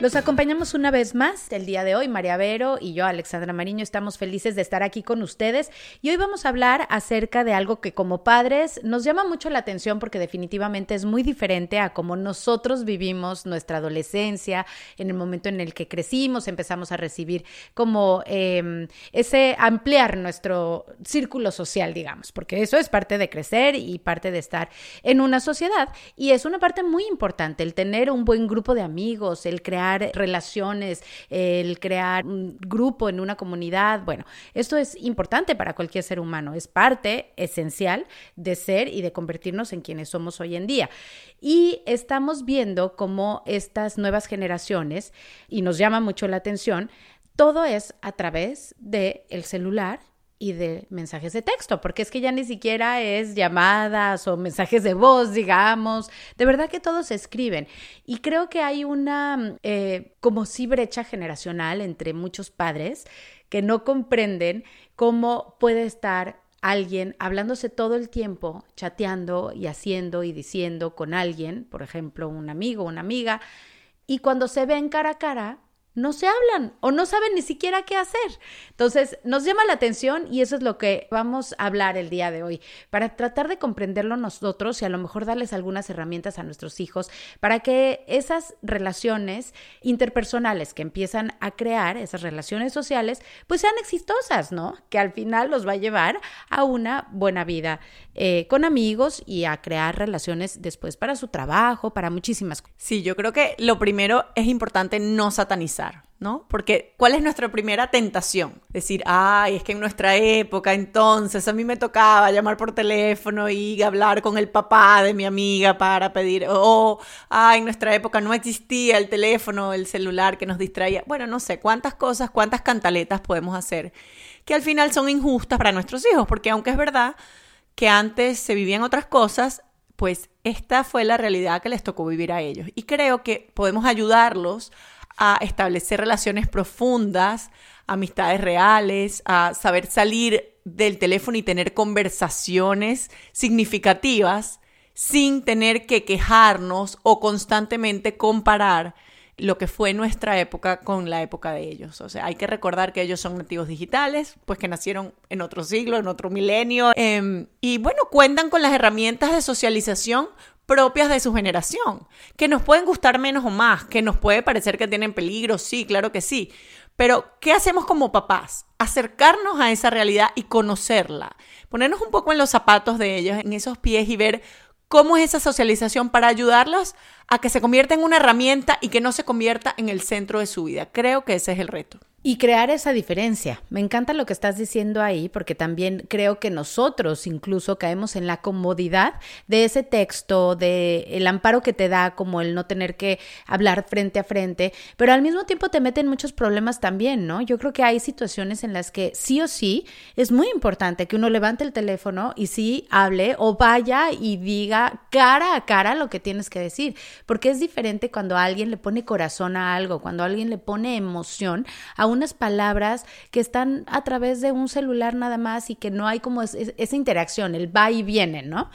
Los acompañamos una vez más el día de hoy. María Vero y yo, Alexandra Mariño, estamos felices de estar aquí con ustedes. Y hoy vamos a hablar acerca de algo que como padres nos llama mucho la atención porque definitivamente es muy diferente a cómo nosotros vivimos nuestra adolescencia, en el momento en el que crecimos, empezamos a recibir como eh, ese ampliar nuestro círculo social, digamos, porque eso es parte de crecer y parte de estar en una sociedad. Y es una parte muy importante el tener un buen grupo de amigos, el crear relaciones, el crear un grupo en una comunidad. Bueno, esto es importante para cualquier ser humano, es parte esencial de ser y de convertirnos en quienes somos hoy en día. Y estamos viendo cómo estas nuevas generaciones, y nos llama mucho la atención, todo es a través del el celular y de mensajes de texto, porque es que ya ni siquiera es llamadas o mensajes de voz, digamos, de verdad que todos escriben. Y creo que hay una eh, como sí brecha generacional entre muchos padres que no comprenden cómo puede estar alguien hablándose todo el tiempo, chateando y haciendo y diciendo con alguien, por ejemplo, un amigo, una amiga, y cuando se ven cara a cara, no se hablan o no saben ni siquiera qué hacer. Entonces, nos llama la atención y eso es lo que vamos a hablar el día de hoy, para tratar de comprenderlo nosotros y a lo mejor darles algunas herramientas a nuestros hijos para que esas relaciones interpersonales que empiezan a crear, esas relaciones sociales, pues sean exitosas, ¿no? Que al final los va a llevar a una buena vida eh, con amigos y a crear relaciones después para su trabajo, para muchísimas cosas. Sí, yo creo que lo primero es importante no satanizar ¿no? Porque ¿cuál es nuestra primera tentación? Decir, ay, es que en nuestra época entonces a mí me tocaba llamar por teléfono y hablar con el papá de mi amiga para pedir, o, ay, en nuestra época no existía el teléfono, el celular que nos distraía. Bueno, no sé, cuántas cosas, cuántas cantaletas podemos hacer que al final son injustas para nuestros hijos, porque aunque es verdad que antes se vivían otras cosas, pues esta fue la realidad que les tocó vivir a ellos. Y creo que podemos ayudarlos a establecer relaciones profundas, amistades reales, a saber salir del teléfono y tener conversaciones significativas sin tener que quejarnos o constantemente comparar lo que fue nuestra época con la época de ellos. O sea, hay que recordar que ellos son nativos digitales, pues que nacieron en otro siglo, en otro milenio, em, y bueno, cuentan con las herramientas de socialización propias de su generación, que nos pueden gustar menos o más, que nos puede parecer que tienen peligro, sí, claro que sí. Pero, ¿qué hacemos como papás? Acercarnos a esa realidad y conocerla. Ponernos un poco en los zapatos de ellos, en esos pies y ver cómo es esa socialización para ayudarlos a que se convierta en una herramienta y que no se convierta en el centro de su vida. Creo que ese es el reto. Y crear esa diferencia. Me encanta lo que estás diciendo ahí, porque también creo que nosotros incluso caemos en la comodidad de ese texto, de el amparo que te da, como el no tener que hablar frente a frente, pero al mismo tiempo te meten muchos problemas también, ¿no? Yo creo que hay situaciones en las que sí o sí es muy importante que uno levante el teléfono y sí hable o vaya y diga cara a cara lo que tienes que decir, porque es diferente cuando alguien le pone corazón a algo, cuando alguien le pone emoción a unas palabras que están a través de un celular nada más y que no hay como esa interacción, el va y viene, ¿no?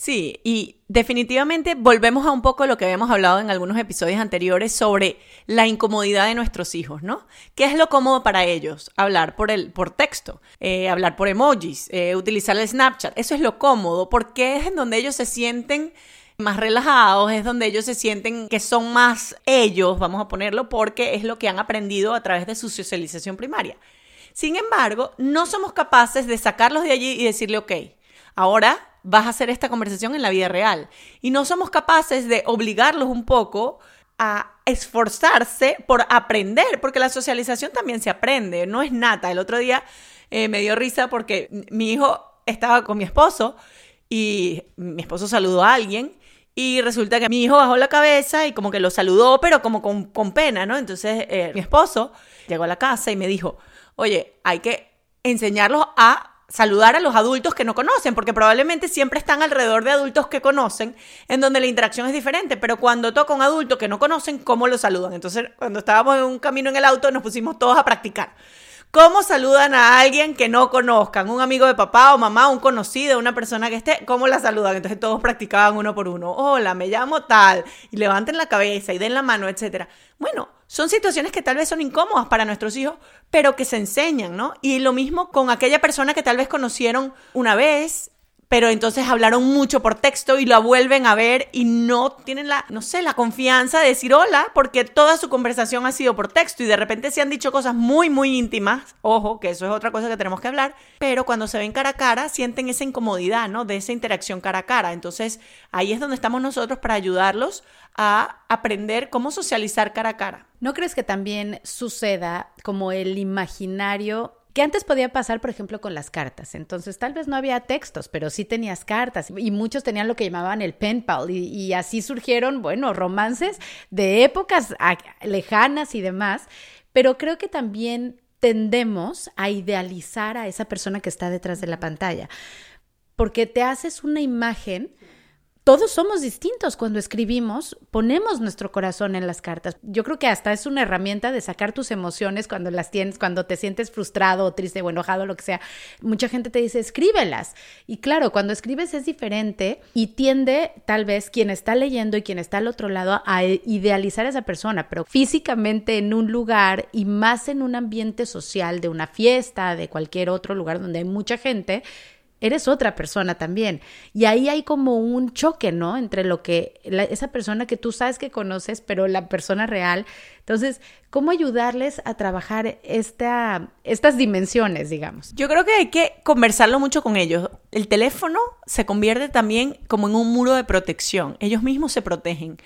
Sí, y definitivamente volvemos a un poco lo que habíamos hablado en algunos episodios anteriores sobre la incomodidad de nuestros hijos, ¿no? ¿Qué es lo cómodo para ellos? Hablar por, el, por texto, eh, hablar por emojis, eh, utilizar el Snapchat, eso es lo cómodo, porque es en donde ellos se sienten más relajados, es donde ellos se sienten que son más ellos, vamos a ponerlo, porque es lo que han aprendido a través de su socialización primaria. Sin embargo, no somos capaces de sacarlos de allí y decirle, ok, ahora vas a hacer esta conversación en la vida real. Y no somos capaces de obligarlos un poco a esforzarse por aprender, porque la socialización también se aprende, no es nata. El otro día eh, me dio risa porque mi hijo estaba con mi esposo y mi esposo saludó a alguien y resulta que mi hijo bajó la cabeza y como que lo saludó, pero como con, pena, ¿no? Entonces eh, mi esposo llegó a la casa y me dijo, oye, hay que enseñarlos a saludar a los adultos que no conocen, porque probablemente siempre están alrededor de adultos que conocen, en donde la interacción es diferente, pero cuando toca un adulto que no conocen, ¿cómo lo saludan? Entonces, cuando estábamos en un camino en el auto, nos pusimos todos a practicar ¿Cómo saludan a alguien que no conozcan? Un amigo de papá o mamá, un conocido, una persona que esté, ¿cómo la saludan? Entonces todos practicaban uno por uno. Hola, me llamo tal. Y levanten la cabeza y den la mano, etcétera. Bueno, son situaciones que tal vez son incómodas para nuestros hijos, pero que se enseñan, ¿no? Y lo mismo con aquella persona que tal vez conocieron una vez pero entonces hablaron mucho por texto y la vuelven a ver y no tienen la, no sé, la confianza de decir hola porque toda su conversación ha sido por texto y de repente se han dicho cosas muy, muy íntimas, ojo, que eso es otra cosa que tenemos que hablar, pero cuando se ven cara a cara sienten esa incomodidad, ¿no? De esa interacción cara a cara. Entonces ahí es donde estamos nosotros para ayudarlos a aprender cómo socializar cara a cara. ¿No crees que también suceda como el imaginario que antes podía pasar, por ejemplo, con las cartas. Entonces, tal vez no había textos, pero sí tenías cartas y muchos tenían lo que llamaban el pen pal y, y así surgieron, bueno, romances de épocas lejanas y demás. Pero creo que también tendemos a idealizar a esa persona que está detrás de la pantalla, porque te haces una imagen todos somos distintos cuando escribimos, ponemos nuestro corazón en las cartas. Yo creo que hasta es una herramienta de sacar tus emociones cuando las tienes, cuando te sientes frustrado triste o enojado, lo que sea. Mucha gente te dice, escríbelas. Y claro, cuando escribes es diferente y tiende tal vez quien está leyendo y quien está al otro lado a idealizar a esa persona, pero físicamente en un lugar y más en un ambiente social de una fiesta, de cualquier otro lugar donde hay mucha gente, eres otra persona también. Y ahí hay como un choque, ¿no? Entre lo que esa persona que tú sabes que conoces, pero la persona real. Entonces, ¿cómo ayudarles a trabajar esta, estas dimensiones, digamos? Yo creo que hay que conversarlo mucho con ellos. El teléfono se convierte también como en un muro de protección. Ellos mismos se protegen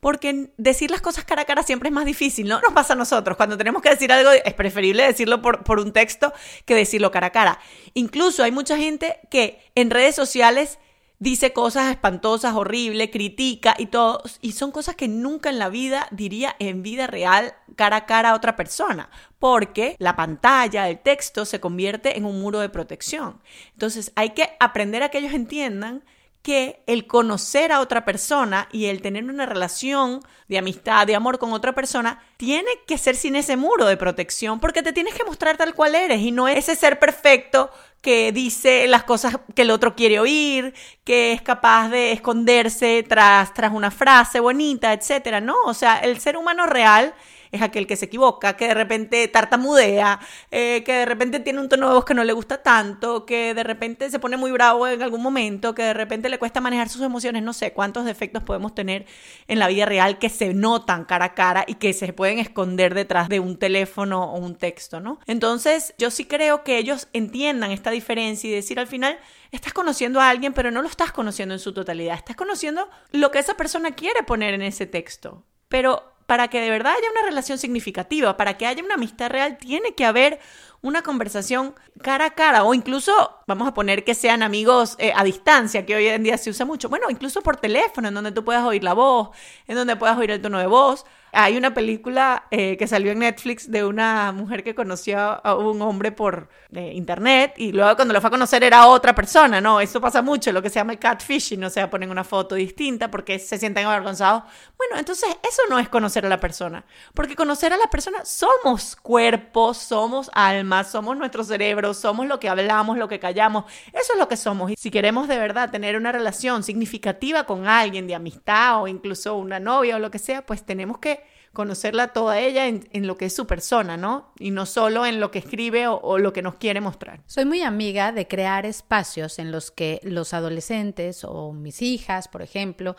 porque decir las cosas cara a cara siempre es más difícil, ¿no? Nos pasa a nosotros. Cuando tenemos que decir algo, es preferible decirlo por, por un texto que decirlo cara a cara. Incluso hay mucha gente que en redes sociales dice cosas espantosas, horribles, critica y todo, y son cosas que nunca en la vida diría en vida real cara a cara a otra persona, porque la pantalla, el texto se convierte en un muro de protección. Entonces hay que aprender a que ellos entiendan que el conocer a otra persona y el tener una relación de amistad, de amor con otra persona, tiene que ser sin ese muro de protección, porque te tienes que mostrar tal cual eres y no ese ser perfecto que dice las cosas que el otro quiere oír, que es capaz de esconderse tras, tras una frase bonita, etcétera. No, o sea, el ser humano real es aquel que se equivoca, que de repente tartamudea, eh, que de repente tiene un tono de voz que no le gusta tanto, que de repente se pone muy bravo en algún momento, que de repente le cuesta manejar sus emociones, no sé cuántos defectos podemos tener en la vida real que se notan cara a cara y que se pueden esconder detrás de un teléfono o un texto, ¿no? Entonces, yo sí creo que ellos entiendan esta diferencia y decir al final, estás conociendo a alguien, pero no lo estás conociendo en su totalidad, estás conociendo lo que esa persona quiere poner en ese texto. Pero para que de verdad haya una relación significativa, para que haya una amistad real, tiene que haber una conversación cara a cara o incluso, vamos a poner que sean amigos eh, a distancia, que hoy en día se usa mucho, bueno, incluso por teléfono, en donde tú puedas oír la voz, en donde puedas oír el tono de voz, hay una película eh, que salió en Netflix de una mujer que conoció a un hombre por eh, internet y luego cuando lo fue a conocer era otra persona, ¿no? Eso pasa mucho, lo que se llama el catfishing, o sea, ponen una foto distinta porque se sienten avergonzados. Bueno, entonces eso no es conocer a la persona, porque conocer a la persona somos cuerpos, somos almas, somos nuestro cerebro, somos lo que hablamos, lo que callamos, eso es lo que somos. Y si queremos de verdad tener una relación significativa con alguien de amistad o incluso una novia o lo que sea, pues tenemos que conocerla toda ella en, lo que es su persona, ¿no? Y no solo en lo que escribe o, lo que nos quiere mostrar. Soy muy amiga de crear espacios en los que los adolescentes o mis hijas, por ejemplo,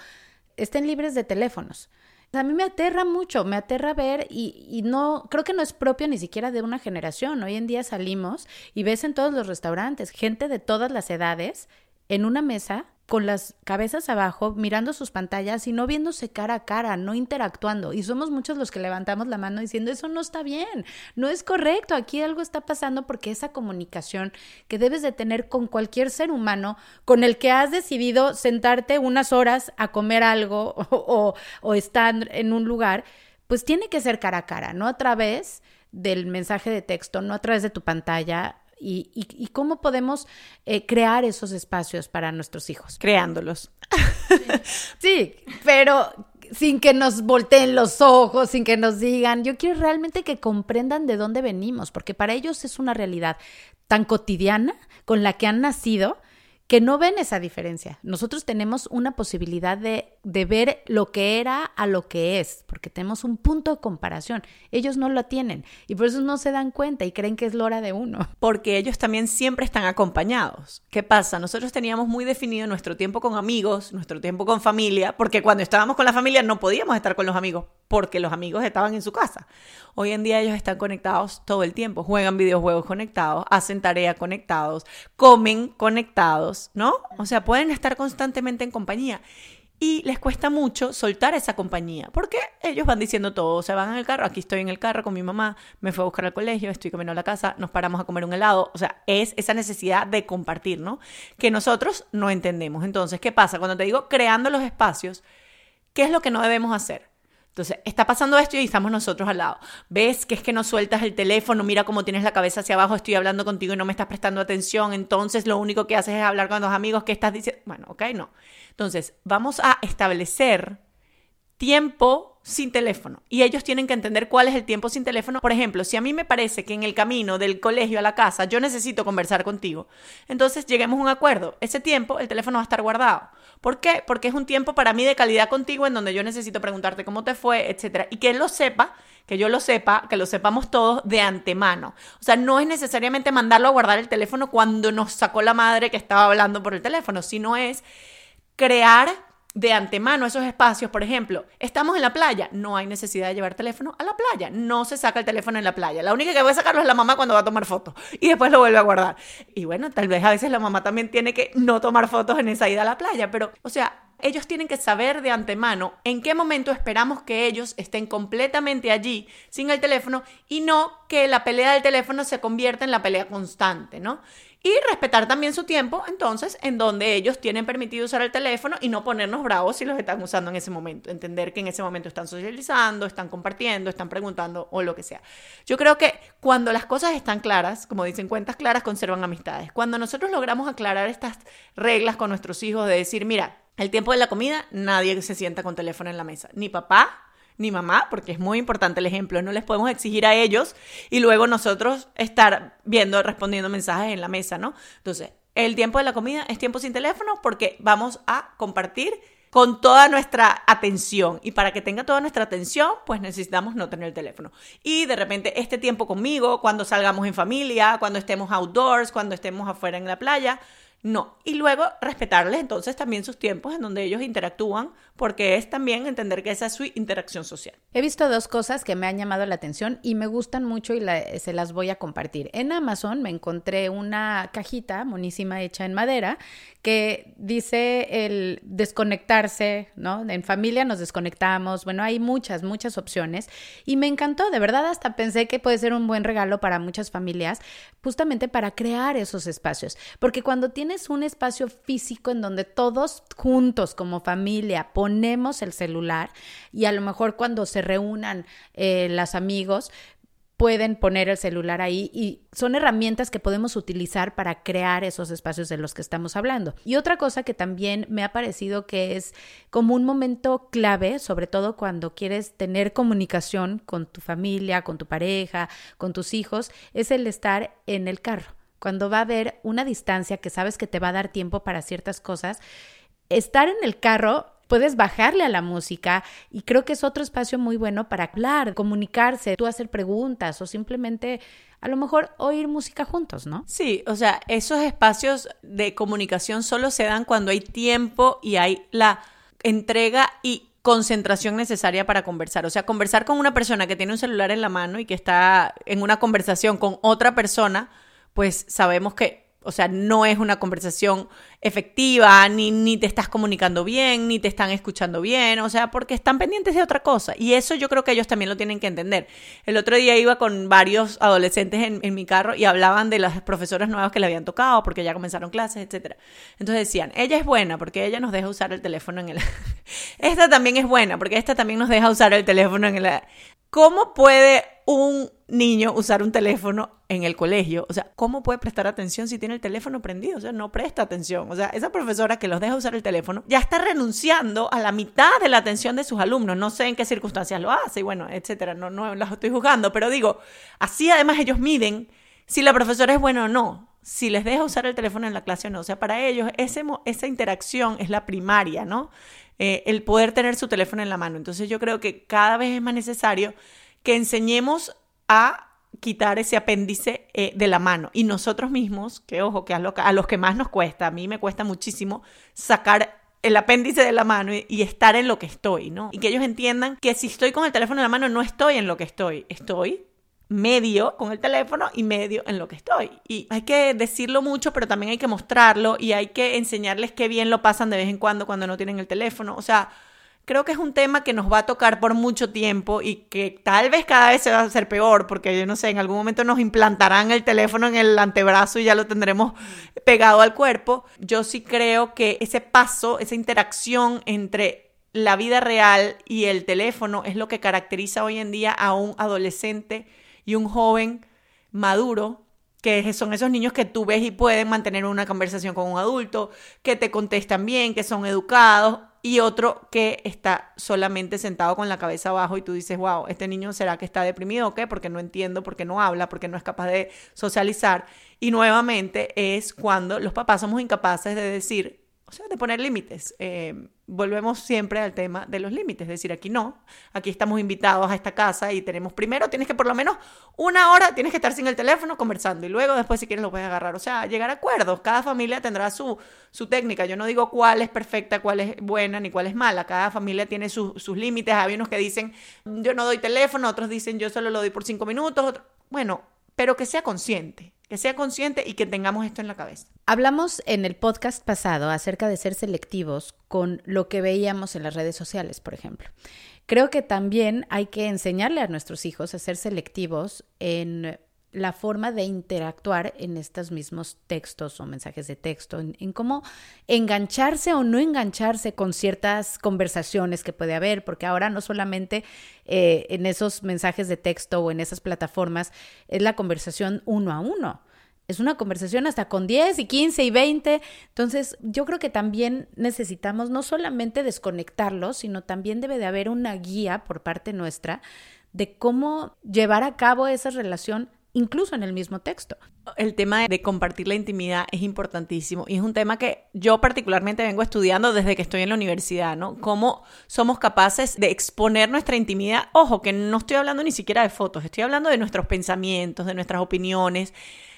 estén libres de teléfonos. A mí me aterra mucho, me aterra ver y, y, no, creo que no es propio ni siquiera de una generación. Hoy en día salimos y ves en todos los restaurantes gente de todas las edades en una mesa con las cabezas abajo, mirando sus pantallas y no viéndose cara a cara, no interactuando. Y somos muchos los que levantamos la mano diciendo, eso no está bien, no es correcto, aquí algo está pasando porque esa comunicación que debes de tener con cualquier ser humano con el que has decidido sentarte unas horas a comer algo o, o estar en un lugar, pues tiene que ser cara a cara, no a través del mensaje de texto, no a través de tu pantalla, y, cómo podemos eh, crear esos espacios para nuestros hijos. Creándolos. sí, pero sin que nos volteen los ojos, sin que nos digan. Yo quiero realmente que comprendan de dónde venimos, porque para ellos es una realidad tan cotidiana con la que han nacido que no ven esa diferencia. Nosotros tenemos una posibilidad de, de, ver lo que era a lo que es, porque tenemos un punto de comparación. Ellos no lo tienen y por eso no se dan cuenta y creen que es la hora de uno. Porque ellos también siempre están acompañados. ¿Qué pasa? Nosotros teníamos muy definido nuestro tiempo con amigos, nuestro tiempo con familia, porque cuando estábamos con la familia no podíamos estar con los amigos porque los amigos estaban en su casa. Hoy en día ellos están conectados todo el tiempo, juegan videojuegos conectados, hacen tareas conectados, comen conectados, ¿no? O sea, pueden estar constantemente en compañía. Y les cuesta mucho soltar esa compañía, porque ellos van diciendo todo, o sea, van en el carro, aquí estoy en el carro con mi mamá, me fue a buscar al colegio, estoy comiendo a la casa, nos paramos a comer un helado, o sea, es esa necesidad de compartir, ¿no? Que nosotros no entendemos. Entonces, ¿qué pasa? Cuando te digo creando los espacios, ¿qué es lo que no debemos hacer? Entonces, está pasando esto y estamos nosotros al lado. ¿Ves que es que no sueltas el teléfono? Mira cómo tienes la cabeza hacia abajo, estoy hablando contigo y no me estás prestando atención. Entonces, lo único que haces es hablar con los amigos que estás diciendo. Bueno, ok, no. Entonces, vamos a establecer tiempo sin teléfono. Y ellos tienen que entender cuál es el tiempo sin teléfono. Por ejemplo, si a mí me parece que en el camino del colegio a la casa yo necesito conversar contigo, entonces lleguemos a un acuerdo. Ese tiempo el teléfono va a estar guardado. ¿Por qué? Porque es un tiempo para mí de calidad contigo en donde yo necesito preguntarte cómo te fue, etcétera. Y que él lo sepa, que yo lo sepa, que lo sepamos todos de antemano. O sea, no es necesariamente mandarlo a guardar el teléfono cuando nos sacó la madre que estaba hablando por el teléfono, sino es crear de antemano esos espacios, por ejemplo, estamos en la playa, no hay necesidad de llevar teléfono a la playa, no se saca el teléfono en la playa, la única que va a sacarlo es la mamá cuando va a tomar fotos y después lo vuelve a guardar. Y bueno, tal vez a veces la mamá también tiene que no tomar fotos en esa ida a la playa, pero, o sea, ellos tienen que saber de antemano en qué momento esperamos que ellos estén completamente allí sin el teléfono y no que la pelea del teléfono se convierta en la pelea constante, ¿no? Y respetar también su tiempo, entonces, en donde ellos tienen permitido usar el teléfono y no ponernos bravos si los están usando en ese momento. Entender que en ese momento están socializando, están compartiendo, están preguntando o lo que sea. Yo creo que cuando las cosas están claras, como dicen, cuentas claras conservan amistades. Cuando nosotros logramos aclarar estas reglas con nuestros hijos de decir, mira, el tiempo de la comida, nadie se sienta con teléfono en la mesa. Ni papá, ni mamá, porque es muy importante el ejemplo, no les podemos exigir a ellos y luego nosotros estar viendo, respondiendo mensajes en la mesa, ¿no? Entonces, el tiempo de la comida es tiempo sin teléfono porque vamos a compartir con toda nuestra atención. Y para que tenga toda nuestra atención, pues necesitamos no tener el teléfono. Y de repente este tiempo conmigo, cuando salgamos en familia, cuando estemos outdoors, cuando estemos afuera en la playa, no. Y luego respetarles entonces también sus tiempos en donde ellos interactúan, porque es también entender que esa es su interacción social. He visto dos cosas que me han llamado la atención y me gustan mucho y se las voy a compartir. En Amazon me encontré una cajita monísima hecha en madera que dice el desconectarse, ¿no? En familia nos desconectamos, bueno, hay muchas, muchas opciones y me encantó, de verdad hasta pensé que puede ser un buen regalo para muchas familias, justamente para crear esos espacios, porque cuando tienes un espacio físico en donde todos juntos como familia ponemos el celular y a lo mejor cuando se reúnan eh, los amigos, pueden poner el celular ahí y son herramientas que podemos utilizar para crear esos espacios de los que estamos hablando. Y otra cosa que también me ha parecido que es como un momento clave, sobre todo cuando quieres tener comunicación con tu familia, con tu pareja, con tus hijos, es el estar en el carro. Cuando va a haber una distancia que sabes que te va a dar tiempo para ciertas cosas, estar en el carro puedes bajarle a la música y creo que es otro espacio muy bueno para hablar, comunicarse, tú hacer preguntas o simplemente a lo mejor oír música juntos, ¿no? Sí, o sea, esos espacios de comunicación solo se dan cuando hay tiempo y hay la entrega y concentración necesaria para conversar. O sea, conversar con una persona que tiene un celular en la mano y que está en una conversación con otra persona, pues sabemos que o sea, no es una conversación efectiva, ni, ni te estás comunicando bien, ni te están escuchando bien, o sea, porque están pendientes de otra cosa. Y eso yo creo que ellos también lo tienen que entender. El otro día iba con varios adolescentes en, mi carro y hablaban de las profesoras nuevas que le habían tocado, porque ya comenzaron clases, etc. Entonces decían, ella es buena porque ella nos deja usar el teléfono en el... esta también es buena porque esta también nos deja usar el teléfono en el... ¿Cómo puede un niño usar un teléfono en el colegio. O sea, ¿cómo puede prestar atención si tiene el teléfono prendido? O sea, no presta atención. O sea, esa profesora que los deja usar el teléfono ya está renunciando a la mitad de la atención de sus alumnos. No sé en qué circunstancias lo hace y bueno, etcétera. No, no las estoy juzgando, pero digo, así además ellos miden si la profesora es buena o no. Si les deja usar el teléfono en la clase o no. O sea, para ellos esa interacción es la primaria, ¿no? Eh, el poder tener su teléfono en la mano. Entonces yo creo que cada vez es más necesario que enseñemos a quitar ese apéndice eh, de la mano. Y nosotros mismos, que ojo, que a, los que más nos cuesta, a mí me cuesta muchísimo sacar el apéndice de la mano y, y, estar en lo que estoy, ¿no? Y que ellos entiendan que si estoy con el teléfono en la mano no estoy en lo que estoy, estoy medio con el teléfono y medio en lo que estoy. Y hay que decirlo mucho, pero también hay que mostrarlo y hay que enseñarles qué bien lo pasan de vez en cuando cuando no tienen el teléfono. O sea, creo que es un tema que nos va a tocar por mucho tiempo y que tal vez cada vez se va a hacer peor, porque yo no sé, en algún momento nos implantarán el teléfono en el antebrazo y ya lo tendremos pegado al cuerpo. Yo sí creo que ese paso, esa interacción entre la vida real y el teléfono es lo que caracteriza hoy en día a un adolescente y un joven maduro que son esos niños que tú ves y pueden mantener una conversación con un adulto, que te contestan bien, que son educados, y otro que está solamente sentado con la cabeza abajo y tú dices, wow, este niño será que está deprimido o qué, porque no entiendo, porque no habla, porque no es capaz de socializar. Y nuevamente es cuando los papás somos incapaces de decir, o sea, de poner límites. Eh, volvemos siempre al tema de los límites, es decir, aquí no, aquí estamos invitados a esta casa y tenemos primero, tienes que por lo menos una hora, tienes que estar sin el teléfono conversando y luego después si quieres lo puedes agarrar, o sea, llegar a acuerdos, cada familia tendrá su, su técnica, yo no digo cuál es perfecta, cuál es buena ni cuál es mala, cada familia tiene sus límites, hay unos que dicen yo no doy teléfono, otros dicen yo solo lo doy por cinco minutos, bueno, pero que sea consciente, que sea consciente y que tengamos esto en la cabeza. Hablamos en el podcast pasado acerca de ser selectivos con lo que veíamos en las redes sociales, por ejemplo. Creo que también hay que enseñarle a nuestros hijos a ser selectivos en la forma de interactuar en estos mismos textos o mensajes de texto, en, cómo engancharse o no engancharse con ciertas conversaciones que puede haber, porque ahora no solamente eh, en esos mensajes de texto o en esas plataformas es la conversación uno a uno. Es una conversación hasta con 10 y 15 y 20. Entonces, yo creo que también necesitamos no solamente desconectarlos, sino también debe de haber una guía por parte nuestra de cómo llevar a cabo esa relación incluso en el mismo texto. El tema de compartir la intimidad es importantísimo y es un tema que yo particularmente vengo estudiando desde que estoy en la universidad, ¿no? Cómo somos capaces de exponer nuestra intimidad. Ojo, que no estoy hablando ni siquiera de fotos, estoy hablando de nuestros pensamientos, de nuestras opiniones,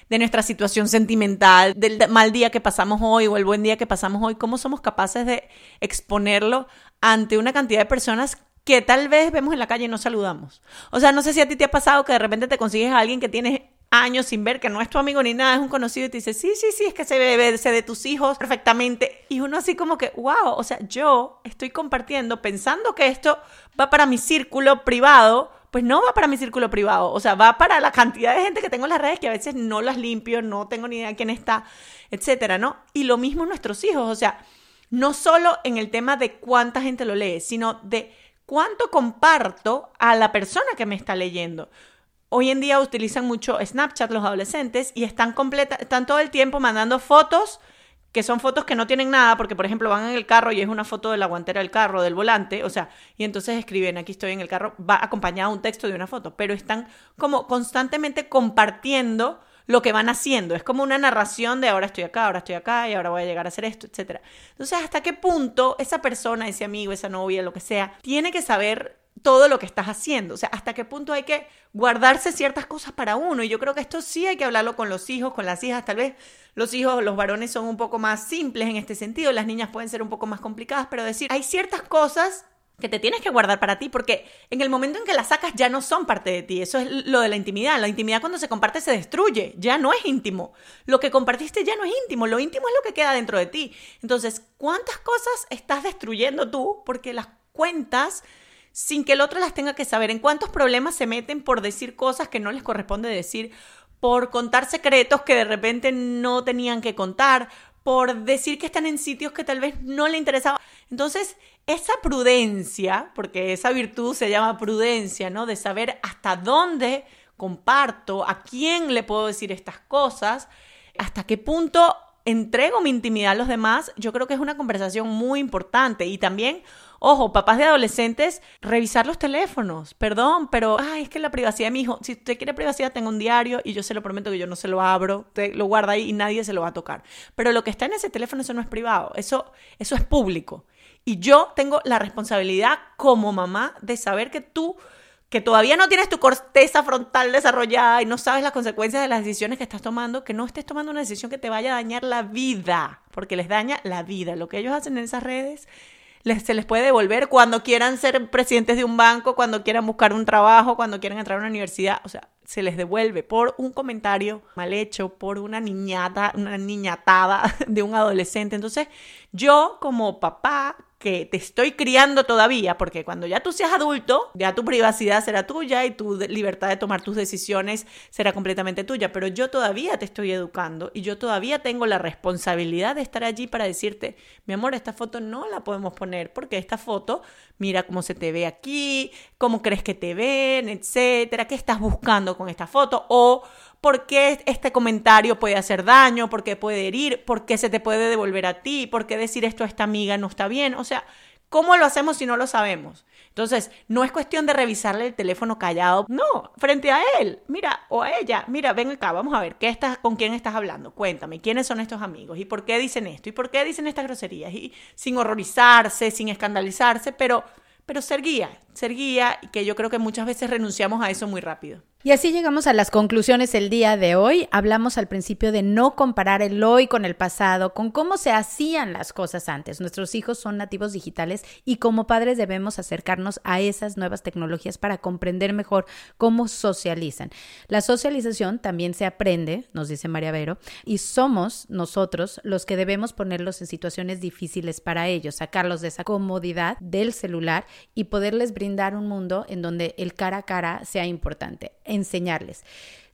de nuestra situación sentimental, del mal día que pasamos hoy o el buen día que pasamos hoy, cómo somos capaces de exponerlo ante una cantidad de personas que tal vez vemos en la calle y no saludamos. O sea, no sé si a ti te ha pasado que de repente te consigues a alguien que tienes años sin ver, que no es tu amigo ni nada, es un conocido y te dice, sí, sí, sí, es que se ve, se de tus hijos perfectamente. Y uno así como que, wow, o sea, yo estoy compartiendo pensando que esto va para mi círculo privado, pues no va para mi círculo privado, o sea, va para la cantidad de gente que tengo en las redes que a veces no las limpio, no tengo ni idea quién está, etcétera, ¿no? Y lo mismo nuestros hijos, o sea, no solo en el tema de cuánta gente lo lee, sino de cuánto comparto a la persona que me está leyendo. Hoy en día utilizan mucho Snapchat los adolescentes y están, completa, están todo el tiempo mandando fotos que son fotos que no tienen nada, porque por ejemplo van en el carro y es una foto de la guantera del carro, del volante, o sea, y entonces escriben, aquí estoy en el carro, va acompañado un texto de una foto, pero están como constantemente compartiendo lo que van haciendo. Es como una narración de ahora estoy acá, ahora estoy acá y ahora voy a llegar a hacer esto, etc. Entonces, ¿hasta qué punto esa persona, ese amigo, esa novia, lo que sea, tiene que saber todo lo que estás haciendo? O sea, ¿hasta qué punto hay que guardarse ciertas cosas para uno? Y yo creo que esto sí hay que hablarlo con los hijos, con las hijas. Tal vez los hijos, los varones son un poco más simples en este sentido, las niñas pueden ser un poco más complicadas, pero decir, hay ciertas cosas que te tienes que guardar para ti, porque en el momento en que las sacas ya no son parte de ti. Eso es lo de la intimidad. La intimidad cuando se comparte se destruye, ya no es íntimo. Lo que compartiste ya no es íntimo, lo íntimo es lo que queda dentro de ti. Entonces, ¿cuántas cosas estás destruyendo tú porque las cuentas sin que el otro las tenga que saber? ¿En cuántos problemas se meten por decir cosas que no les corresponde decir? por contar secretos que de repente no tenían que contar, por decir que están en sitios que tal vez no le interesaba. Entonces, esa prudencia, porque esa virtud se llama prudencia, ¿no? De saber hasta dónde comparto, a quién le puedo decir estas cosas, hasta qué punto entrego mi intimidad a los demás, yo creo que es una conversación muy importante y también Ojo, papás de adolescentes, revisar los teléfonos. Perdón, pero ay, es que la privacidad de mi hijo, si usted quiere privacidad, tengo un diario y yo se lo prometo que yo no se lo abro, usted lo guarda ahí y nadie se lo va a tocar. Pero lo que está en ese teléfono, eso no es privado, eso, eso es público. Y yo tengo la responsabilidad como mamá de saber que tú que todavía no tienes tu corteza frontal desarrollada y no sabes las consecuencias de las decisiones que estás tomando, que no estés tomando una decisión que te vaya a dañar la vida, porque les daña la vida. Lo que ellos hacen en esas redes se les puede devolver cuando quieran ser presidentes de un banco, cuando quieran buscar un trabajo, cuando quieran entrar a una universidad. O sea, se les devuelve por un comentario mal hecho, por una niñata, una niñatada de un adolescente. Entonces, yo como papá que te estoy criando todavía, porque cuando ya tú seas adulto, ya tu privacidad será tuya y tu libertad de tomar tus decisiones será completamente tuya, pero yo todavía te estoy educando y yo todavía tengo la responsabilidad de estar allí para decirte, mi amor, esta foto no la podemos poner porque esta foto, mira cómo se te ve aquí, cómo crees que te ven, etcétera, qué estás buscando con esta foto o por qué este comentario puede hacer daño, por qué puede herir, por qué se te puede devolver a ti, por qué decir esto a esta amiga no está bien. O sea, ¿cómo lo hacemos si no lo sabemos? Entonces, no es cuestión de revisarle el teléfono callado, no, frente a él, mira, o a ella, mira, ven acá, vamos a ver, ¿qué estás, ¿con quién estás hablando? Cuéntame, ¿quiénes son estos amigos? ¿Y por qué dicen esto? ¿Y por qué dicen estas groserías? Y sin horrorizarse, sin escandalizarse, pero, pero ser guía, ser guía, que yo creo que muchas veces renunciamos a eso muy rápido. Y así llegamos a las conclusiones el día de hoy. Hablamos al principio de no comparar el hoy con el pasado, con cómo se hacían las cosas antes. Nuestros hijos son nativos digitales y como padres debemos acercarnos a esas nuevas tecnologías para comprender mejor cómo socializan. La socialización también se aprende, nos dice María Vero, y somos nosotros los que debemos ponerlos en situaciones difíciles para ellos, sacarlos de esa comodidad del celular y poderles brindar un mundo en donde el cara a cara sea importante enseñarles.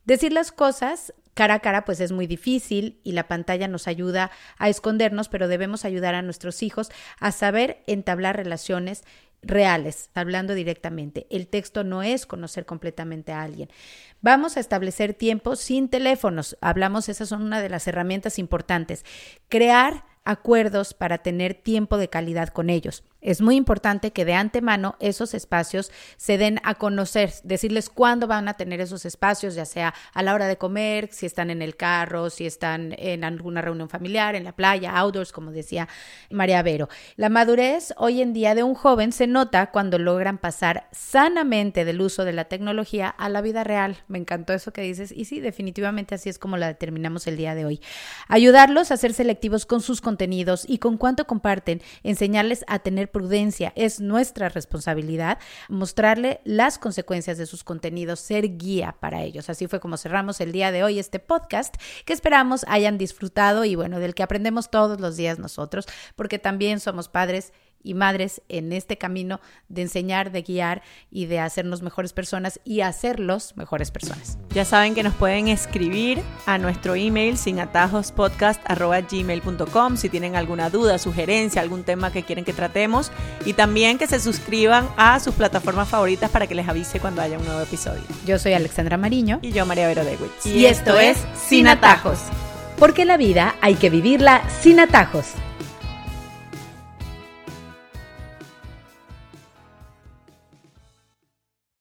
Decir las cosas cara a cara pues es muy difícil y la pantalla nos ayuda a escondernos, pero debemos ayudar a nuestros hijos a saber entablar relaciones reales, hablando directamente. El texto no es conocer completamente a alguien. Vamos a establecer tiempo sin teléfonos. Hablamos, esas son una de las herramientas importantes. Crear acuerdos para tener tiempo de calidad con ellos. Es muy importante que de antemano esos espacios se den a conocer, decirles cuándo van a tener esos espacios, ya sea a la hora de comer, si están en el carro, si están en alguna reunión familiar, en la playa, outdoors, como decía María Vero. La madurez hoy en día de un joven se nota cuando logran pasar sanamente del uso de la tecnología a la vida real. Me encantó eso que dices y sí, definitivamente así es como la determinamos el día de hoy. Ayudarlos a ser selectivos con sus contenidos y con cuánto comparten, enseñarles a tener prudencia. Es nuestra responsabilidad mostrarle las consecuencias de sus contenidos, ser guía para ellos. Así fue como cerramos el día de hoy este podcast que esperamos hayan disfrutado y bueno, del que aprendemos todos los días nosotros, porque también somos padres y madres en este camino de enseñar, de guiar y de hacernos mejores personas y hacerlos mejores personas. Ya saben que nos pueden escribir a nuestro email sin atajos gmail.com si tienen alguna duda, sugerencia, algún tema que quieren que tratemos y también que se suscriban a sus plataformas favoritas para que les avise cuando haya un nuevo episodio. Yo soy Alexandra Mariño y yo María Vero Dewitz. Y, esto es Sin Atajos. Porque la vida hay que vivirla sin atajos.